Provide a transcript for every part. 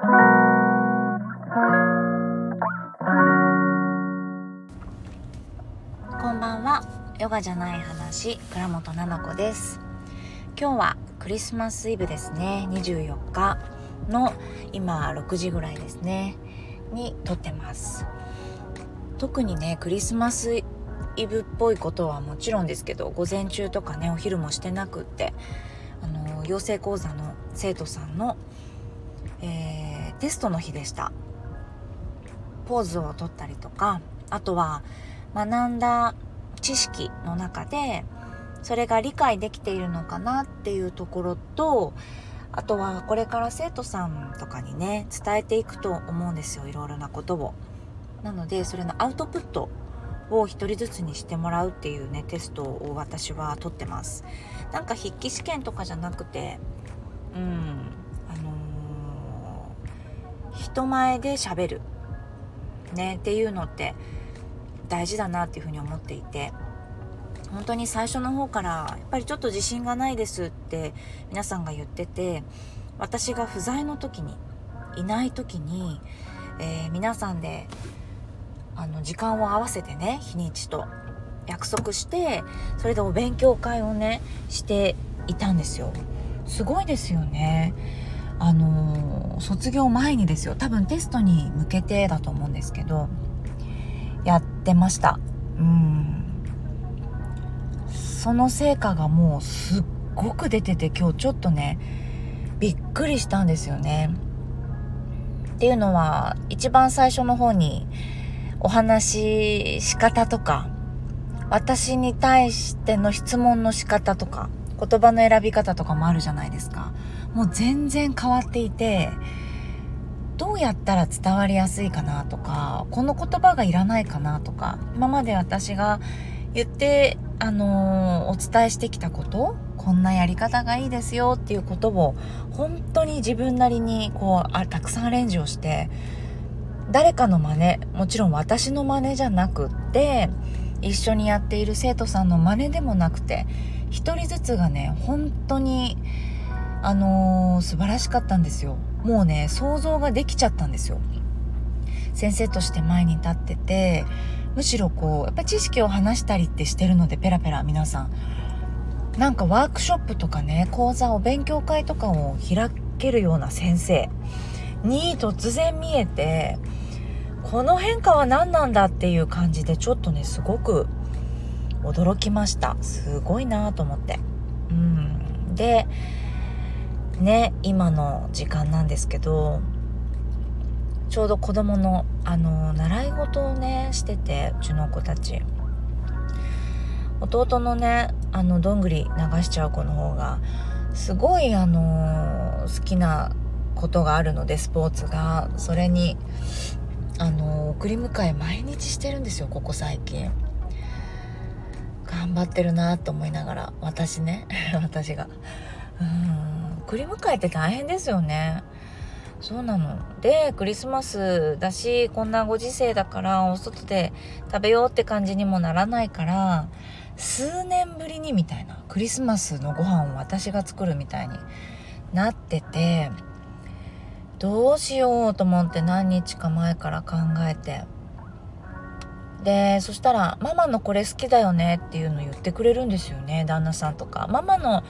こんばんは。ヨガじゃない話倉本々子です。今日はクリスマスイブですね。24日の今6時ぐらいですね。に撮ってます。特にねクリスマスイブっぽいことはもちろんですけど午前中とかねお昼もしてなくってあの養成講座の生徒さんの、えー、テストの日でしたポーズをとったりとかあとは学んだ知識の中でそれが理解できているのかなっていうところとあとはこれから生徒さんとかにね伝えていくと思うんですよいろいろなことを。なのでそれのアウトプットを一人ずつにしてもらうっていうねテストを私は取ってます。なんか筆記試験とかじゃなくてうん、人前で喋る。ねっていうのって大事だなっていうふうに思っていて。本当に最初の方からやっぱりちょっと自信がないですって皆さんが言ってて私が不在の時にいない時に、えー、皆さんであの時間を合わせてね日にちと約束してそれでお勉強会をねしていたんですよ。すごいですよね。あのー、卒業前にですよ。多分テストに向けてだと思うんですけどやってました。うん。その成果がもうすっごく出てて今日ちょっとねびっくりしたんですよね。っていうのは一番最初の方にお話し仕方とか私に対しての質問の仕方とか言葉の選び方とかもあるじゃないですか。もう全然変わっていてどうやったら伝わりやすいかなとかこの言葉がいらないかなとか今まで私が言ってあのー、お伝えしてきたことこんなやり方がいいですよっていうことを本当に自分なりにこうあたくさんアレンジをして誰かの真似もちろん私の真似じゃなくって一緒にやっている生徒さんの真似でもなくて一人ずつがね本当にあのー、素晴らしかったんですよ。もうね想像ができちゃったんですよ。先生として前に立っててむしろこうやっぱ知識を話したりってしてるのでペラペラ皆さん。なんかワークショップとかね講座お勉強会とかを開けるような先生。に突然見えてこの変化は何なんだっていう感じでちょっとねすごく驚きました。すごいなと思って。うん。でね今の時間なんですけどちょうど子供のあの習い事をねしててうちの子たち。弟のねあのどんぐり流しちゃう子の方がすごいあの好きなことがあるのでスポーツが。それにあの送り迎え毎日してるんですよここ最近。頑張ってるなと思いながら私ね 私が。送り迎えって大変ですよね。そうなの。でクリスマスだしこんなご時世だからお外で食べようって感じにもならないから数年ぶりにみたいなクリスマスのご飯を私が作るみたいになっててどうしようと思って何日か前から考えて。でそしたら「ママのこれ好きだよね」っていうの言ってくれるんですよね旦那さんとか「ママの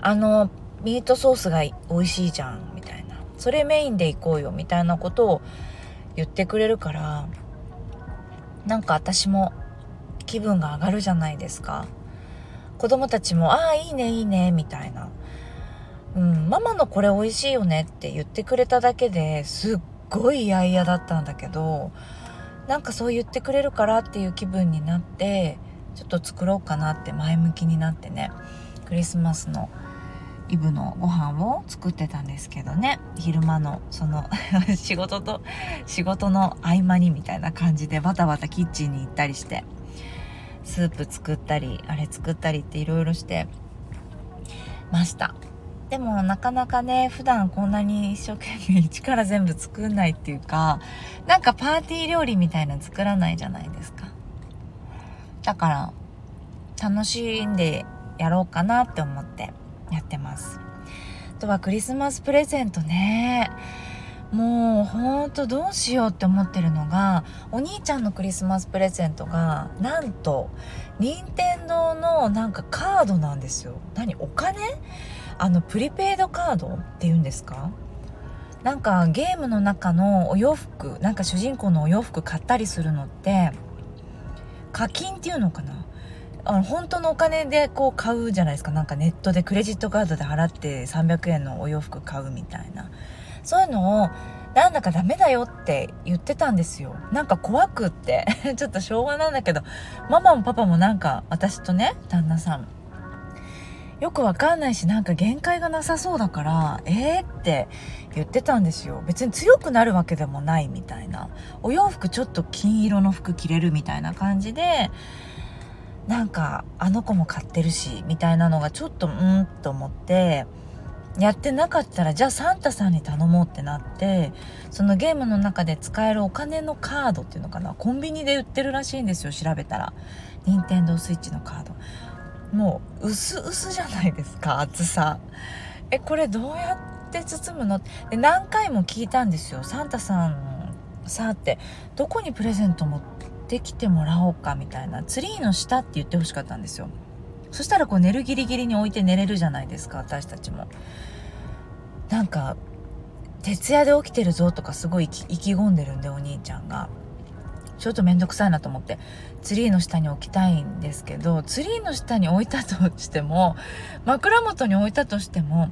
あのミートソースが美味しいじゃん」みたいな「それメインで行こうよ」みたいなことを言ってくれるからなんか私も気分が上がるじゃないですか。子供たちも「ああいいねいいね」みたいな。うん、ママのこれ美味しいよねって言ってくれただけですっごい嫌々だったんだけどなんかそう言ってくれるからっていう気分になってちょっと作ろうかなって前向きになってね。クリスマスのイブのご飯を作ってたんですけどね。昼間のその 仕事と仕事の合間にみたいな感じでバタバタキッチンに行ったりしてスープ作ったりあれ作ったりっていろいろしてました。でもなかなかね普段こんなに一生懸命一から全部作んないっていうかなんかパーティー料理みたいなの作らないじゃないですか。だから楽しんでやろうかなって思って。やってます。あとはクリスマスプレゼントね。もうほんとどうしようって思ってるのがお兄ちゃんのクリスマスプレゼントがなんと任天堂のなんかカードなんですよ。何？お金？あのプリペイドカードっていうんですか？なんかゲームの中のお洋服なんか主人公のお洋服買ったりするのって課金っていうのかな？あの本当のお金でこう買うじゃないですか。なんかネットでクレジットカードで払って300円のお洋服買うみたいな。そういうのをなんだかダメだよって言ってたんですよ。なんか怖くって。ちょっと昭和なんだけど。ママもパパもなんか私とね旦那さん。よくわかんないしなんか限界がなさそうだからえーって言ってたんですよ。別に強くなるわけでもないみたいな。お洋服ちょっと金色の服着れるみたいな感じでなんかあの子も買ってるしみたいなのがちょっとうんと思ってやってなかったらじゃあサンタさんに頼もうってなってそのゲームの中で使えるお金のカードっていうのかなコンビニで売ってるらしいんですよ調べたら。任天堂スイッチのカード。もう薄々じゃないですか厚さ。えこれどうやって包むの？で何回も聞いたんですよ。サンタさんさあってどこにプレゼント持ってきてもらおうかみたいなツリーの下って言ってほしかったんですよ。そしたらこう寝るギリギリに置いて寝れるじゃないですか私たちも。なんか徹夜で起きてるぞとかすごい意気込んでるんでお兄ちゃんが。ちょっと面倒くさいなと思ってツリーの下に置きたいんですけどツリーの下に置いたとしても枕元に置いたとしても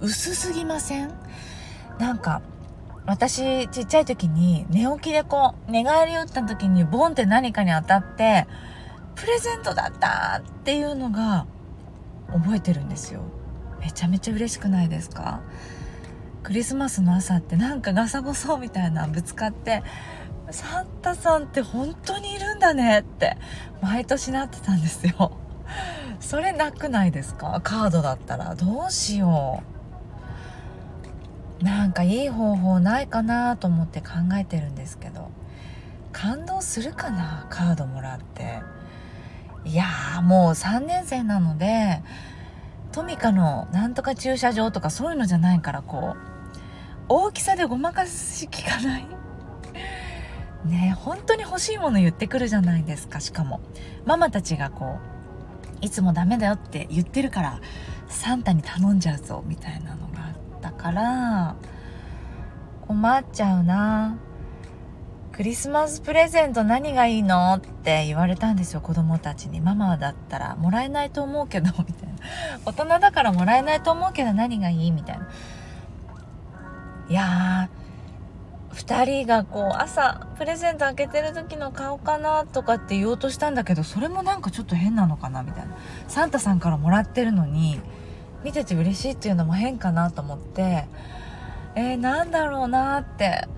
薄すぎません？なんか私ちっちゃい時に寝起きでこう寝返り打った時にボンって何かに当たってプレゼントだったっていうのが覚えてるんですよ。めちゃめちゃ嬉しくないですか？クリスマスの朝ってなんかガサゴソみたいなぶつかってサンタさんって本当にいるんだねって毎年なってたんですよ。それなくないですか？カードだったら。どうしよう。なんかいい方法ないかなと思って考えてるんですけど感動するかなカードもらって。いやーもう3年生なのでトミカのなんとか駐車場とかそういうのじゃないからこう大きさでごまかすし聞かない。ね本当に欲しいもの言ってくるじゃないですかしかも。ママたちがこういつもダメだよって言ってるからサンタに頼んじゃうぞみたいなの。から困っちゃうな。クリスマスプレゼント何がいいのって言われたんですよ子供たちに。ママだったらもらえないと思うけど みたいな。大人だからもらえないと思うけど何がいいみたいな。いやー2人がこう朝プレゼント開けてる時の顔かなとかって言おうとしたんだけどそれもなんかちょっと変なのかなみたいな。サンタさんからもらってるのに見てて嬉しいっていうのも変かなと思ってえー、なんだろうなって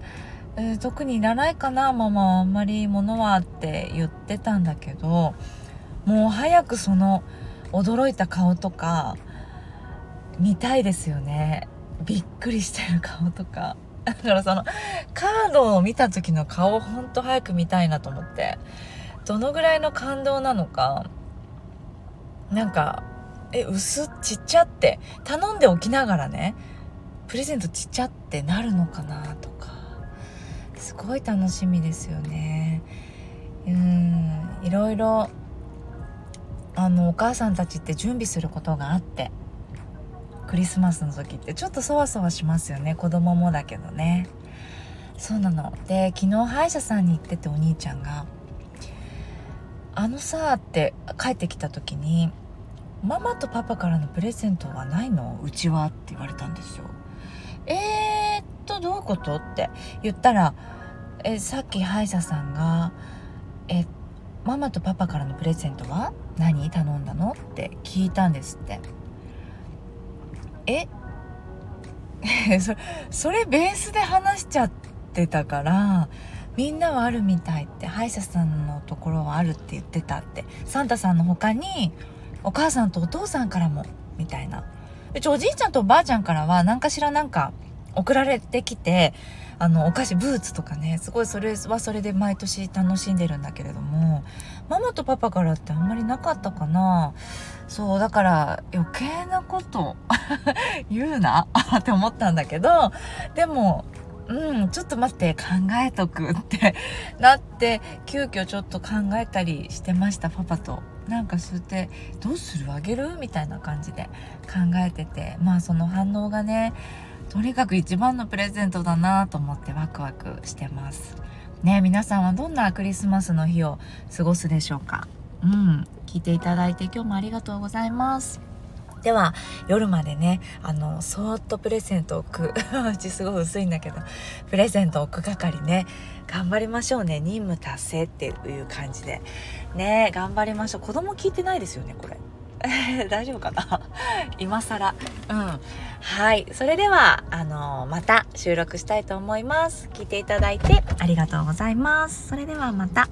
えー、特にいらないかなママはあんまり物はって言ってたんだけどもう早くその驚いた顔とか見たいですよね。びっくりしてる顔とか。だからそのカードを見た時の顔をほんと早く見たいなと思って。どのぐらいの感動なのかなんかえ薄ちっちゃって。頼んでおきながらねプレゼントちっちゃってなるのかなとか。すごい楽しみですよね。うんいろいろあのお母さんたちって準備することがあってクリスマスの時って。ちょっとそわそわしますよね。子供もだけどね。そうなの。で昨日歯医者さんに行っててお兄ちゃんが「あのさ」って帰ってきた時に「ママとパパからのプレゼントはないの？うちは」って言われたんですよ。えー、っとどういうこと？って言ったらえさっき歯医者さんが「えママとパパからのプレゼントは何頼んだの?」って聞いたんですって。え？そそれベースで話しちゃってたからみんなはあるみたいって歯医者さんのところはあるって言ってたって。サンタさんの他にお母さんとお父さんからもみたいなうちおじいちゃんとおばあちゃんからは何かしらなんか送られてきてあのお菓子ブーツとかねすごいそれはそれで毎年楽しんでるんだけれどもママとパパからってあんまりなかったかなそうだから余計なこと 言うな って思ったんだけどでもうんちょっと待って考えとくってなって急遽ちょっと考えたりしてましたパパと。なんかそうやってどうするあげるみたいな感じで考えててまあその反応がねとにかく一番のプレゼントだなと思ってワクワクしてます。ね皆さんはどんなクリスマスの日を過ごすでしょうか？うん聞いていただいて今日もありがとうございます。では夜までねあのそーっとプレゼントを置く うちすごい薄いんだけどプレゼントを置く係ね頑張りましょうね。任務達成っていう感じで。ね頑張りましょう。子供聞いてないですよねこれ。大丈夫かな？今更。うん。はい。それではあのまた収録したいと思います。聞いていただいてありがとうございます。それではまた。